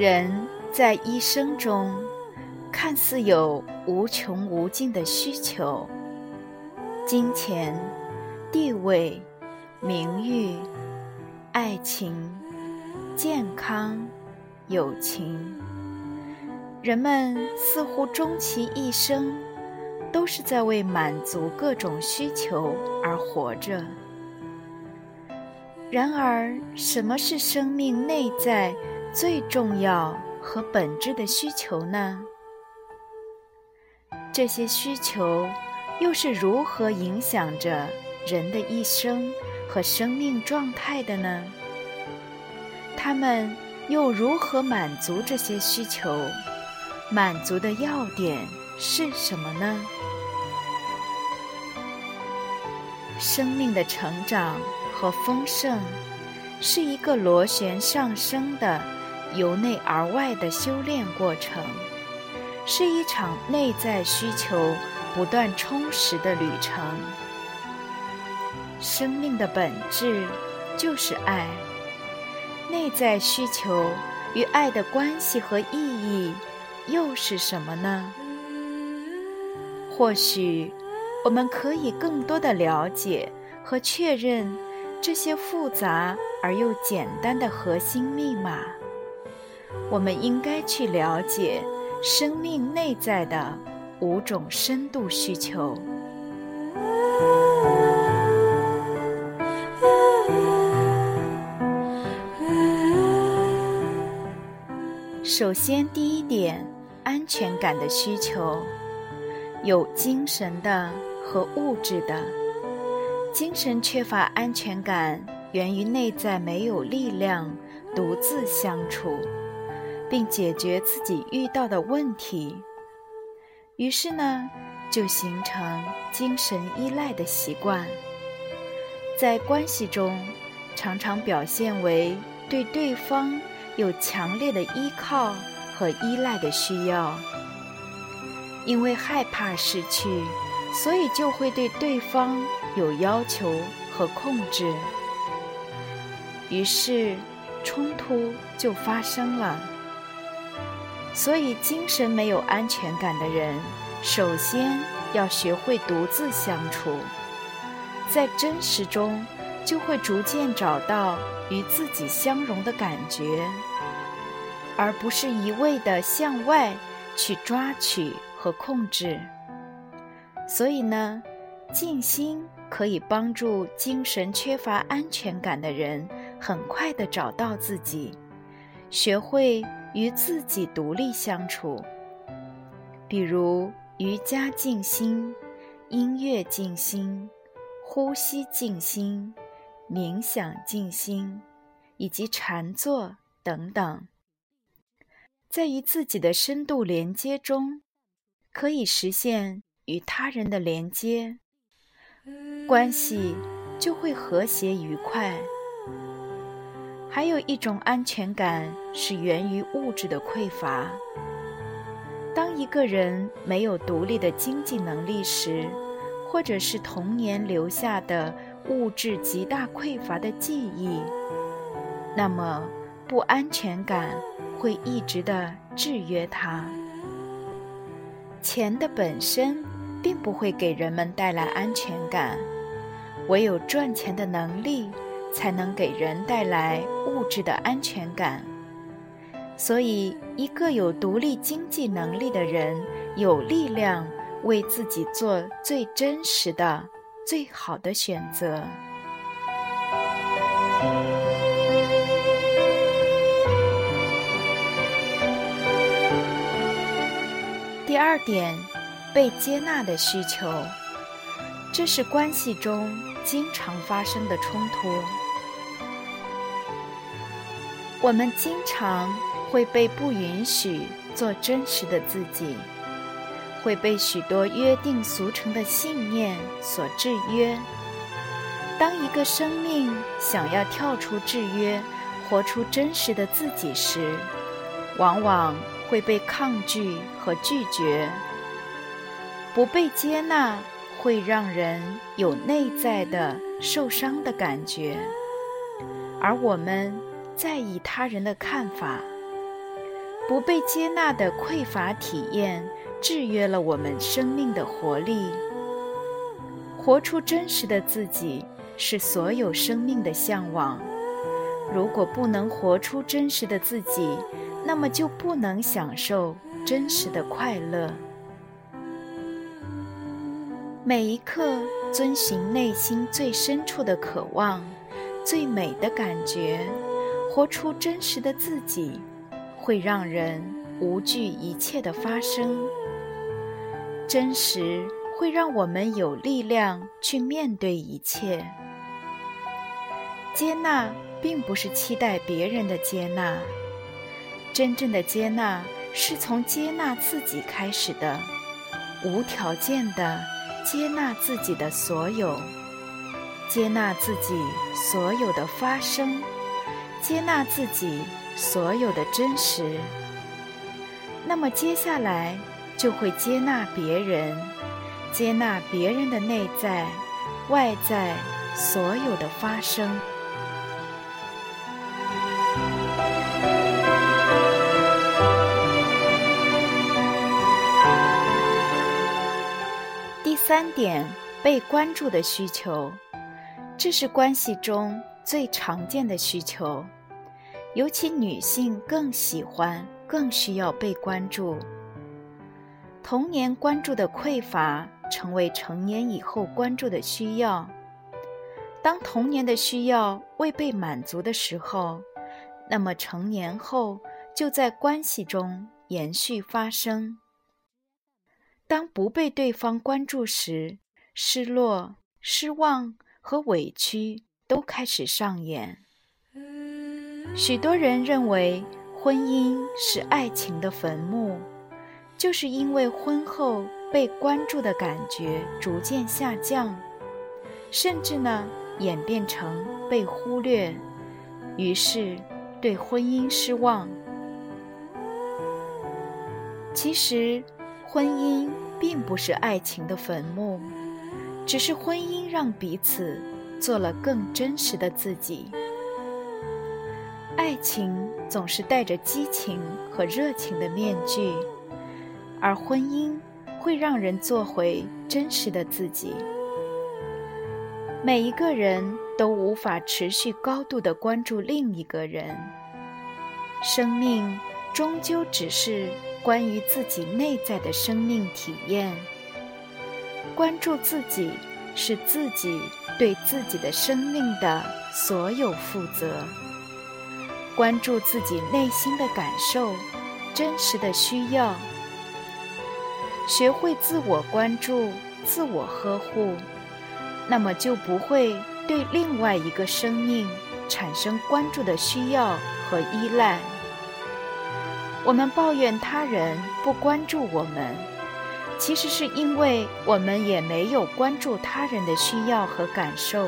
人在一生中，看似有无穷无尽的需求：金钱、地位、名誉、爱情、健康、友情。人们似乎终其一生，都是在为满足各种需求而活着。然而，什么是生命内在？最重要和本质的需求呢？这些需求又是如何影响着人的一生和生命状态的呢？他们又如何满足这些需求？满足的要点是什么呢？生命的成长和丰盛是一个螺旋上升的。由内而外的修炼过程，是一场内在需求不断充实的旅程。生命的本质就是爱，内在需求与爱的关系和意义又是什么呢？或许我们可以更多的了解和确认这些复杂而又简单的核心密码。我们应该去了解生命内在的五种深度需求。首先，第一点，安全感的需求，有精神的和物质的。精神缺乏安全感，源于内在没有力量独自相处。并解决自己遇到的问题，于是呢，就形成精神依赖的习惯。在关系中，常常表现为对对方有强烈的依靠和依赖的需要。因为害怕失去，所以就会对对方有要求和控制，于是冲突就发生了。所以，精神没有安全感的人，首先要学会独自相处，在真实中，就会逐渐找到与自己相融的感觉，而不是一味的向外去抓取和控制。所以呢，静心可以帮助精神缺乏安全感的人，很快的找到自己，学会。与自己独立相处，比如瑜伽静心、音乐静心、呼吸静心、冥想静心，以及禅坐等等，在与自己的深度连接中，可以实现与他人的连接，关系就会和谐愉快。还有一种安全感是源于物质的匮乏。当一个人没有独立的经济能力时，或者是童年留下的物质极大匮乏的记忆，那么不安全感会一直的制约他。钱的本身并不会给人们带来安全感，唯有赚钱的能力。才能给人带来物质的安全感。所以，一个有独立经济能力的人，有力量为自己做最真实的、最好的选择。第二点，被接纳的需求，这是关系中经常发生的冲突。我们经常会被不允许做真实的自己，会被许多约定俗成的信念所制约。当一个生命想要跳出制约，活出真实的自己时，往往会被抗拒和拒绝。不被接纳会让人有内在的受伤的感觉，而我们在意他人的看法。不被接纳的匮乏体验制约了我们生命的活力。活出真实的自己是所有生命的向往。如果不能活出真实的自己，那么就不能享受真实的快乐。每一刻遵循内心最深处的渴望，最美的感觉，活出真实的自己，会让人无惧一切的发生。真实会让我们有力量去面对一切。接纳并不是期待别人的接纳，真正的接纳是从接纳自己开始的，无条件的。接纳自己的所有，接纳自己所有的发生，接纳自己所有的真实。那么接下来就会接纳别人，接纳别人的内在、外在所有的发生。三点被关注的需求，这是关系中最常见的需求，尤其女性更喜欢、更需要被关注。童年关注的匮乏，成为成年以后关注的需要。当童年的需要未被满足的时候，那么成年后就在关系中延续发生。当不被对方关注时，失落、失望和委屈都开始上演。许多人认为婚姻是爱情的坟墓，就是因为婚后被关注的感觉逐渐下降，甚至呢演变成被忽略，于是对婚姻失望。其实。婚姻并不是爱情的坟墓，只是婚姻让彼此做了更真实的自己。爱情总是戴着激情和热情的面具，而婚姻会让人做回真实的自己。每一个人都无法持续高度的关注另一个人，生命终究只是。关于自己内在的生命体验，关注自己是自己对自己的生命的所有负责。关注自己内心的感受、真实的需要，学会自我关注、自我呵护，那么就不会对另外一个生命产生关注的需要和依赖。我们抱怨他人不关注我们，其实是因为我们也没有关注他人的需要和感受。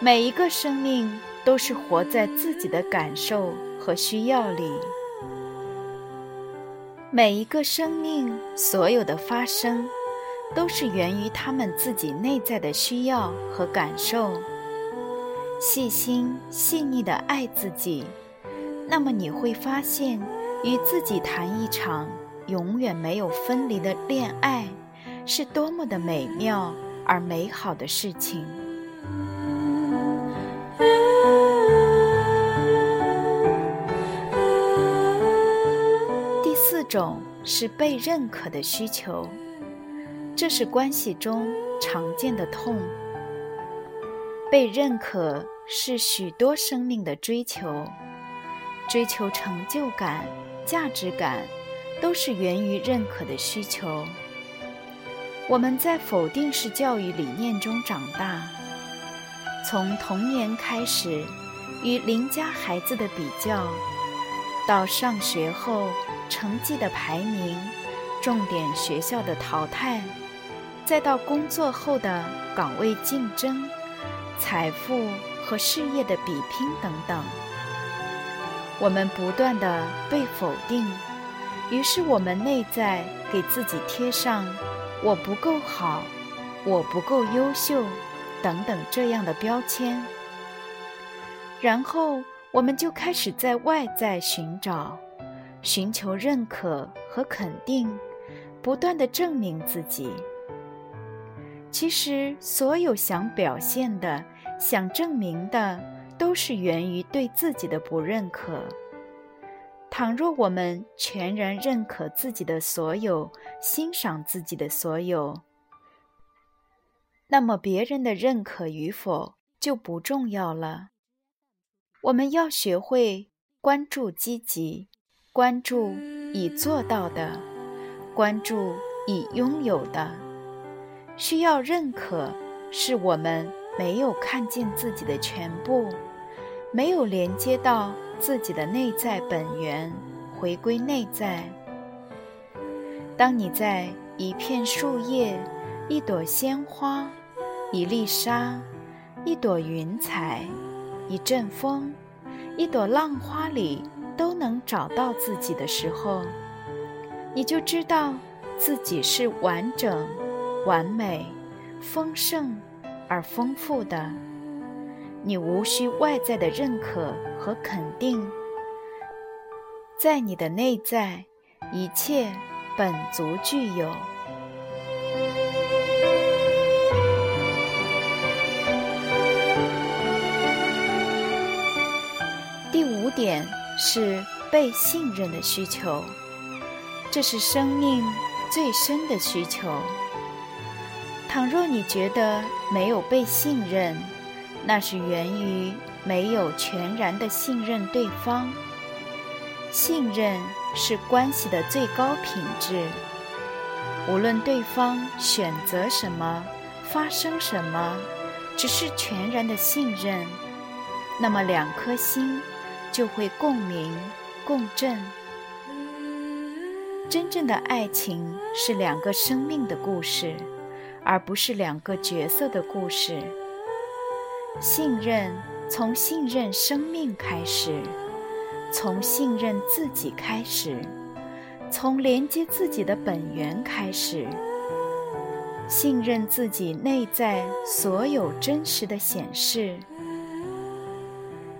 每一个生命都是活在自己的感受和需要里，每一个生命所有的发生，都是源于他们自己内在的需要和感受。细心细腻的爱自己。那么你会发现，与自己谈一场永远没有分离的恋爱，是多么的美妙而美好的事情。第四种是被认可的需求，这是关系中常见的痛。被认可是许多生命的追求。追求成就感、价值感，都是源于认可的需求。我们在否定式教育理念中长大，从童年开始，与邻家孩子的比较，到上学后成绩的排名、重点学校的淘汰，再到工作后的岗位竞争、财富和事业的比拼等等，我们不断的被否定，于是我们内在给自己贴上“我不够好”“我不够优秀”等等这样的标签。然后，我们就开始在外在寻找、寻求认可和肯定，不断的证明自己。其实，所有想表现的、想证明的，都是源于对自己的不认可。倘若我们全然认可自己的所有，欣赏自己的所有，那么别人的认可与否就不重要了。我们要学会关注积极，关注已做到的，关注已拥有的。需要认可，是我们没有看见自己的全部，没有连接到自己的内在本源，回归内在。当你在一片树叶、一朵鲜花、一粒沙、一朵云彩。一阵风，一朵浪花里都能找到自己的时候，你就知道自己是完整、完美、丰盛而丰富的。你无需外在的认可和肯定，在你的内在，一切本足具有。第五点是被信任的需求，这是生命最深的需求。倘若你觉得没有被信任，那是源于没有全然的信任对方。信任是关系的最高品质，无论对方选择什么、发生什么，只是全然的信任，那么两颗心。就会共鸣、共振。真正的爱情是两个生命的故事，而不是两个角色的故事。信任从信任生命开始，从信任自己开始，从连接自己的本源开始，信任自己内在所有真实的显示。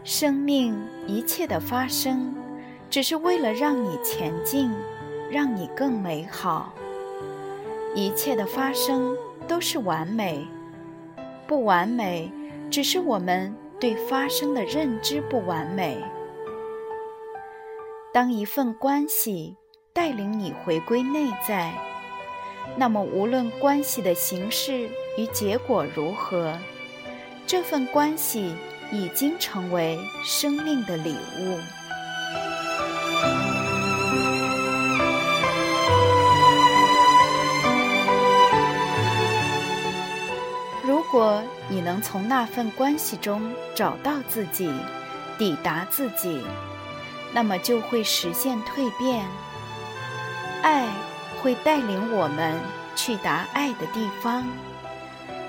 生命一切的发生，只是为了让你前进，让你更美好。一切的发生都是完美，不完美，只是我们对发生的认知不完美。当一份关系带领你回归内在，那么无论关系的形式与结果如何，这份关系。已经成为生命的礼物。如果你能从那份关系中找到自己，抵达自己，那么就会实现蜕变。爱会带领我们去达爱的地方，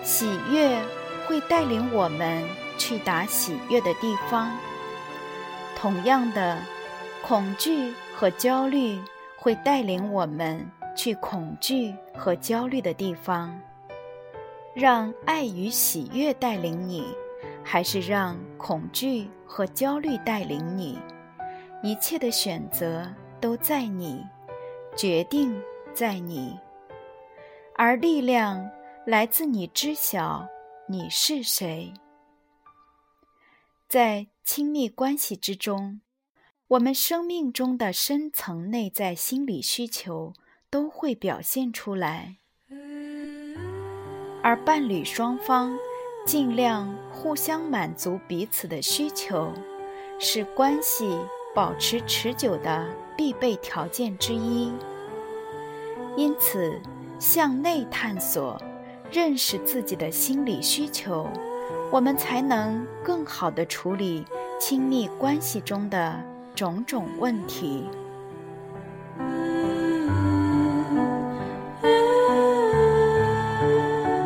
喜悦会带领我们。去达喜悦的地方。同样的，恐惧和焦虑会带领我们去恐惧和焦虑的地方。让爱与喜悦带领你，还是让恐惧和焦虑带领你？一切的选择都在你，决定在你，而力量来自你知晓你是谁。在亲密关系之中，我们生命中的深层内在心理需求都会表现出来，而伴侣双方尽量互相满足彼此的需求，是关系保持持久的必备条件之一。因此，向内探索，认识自己的心理需求。我们才能更好地处理亲密关系中的种种问题。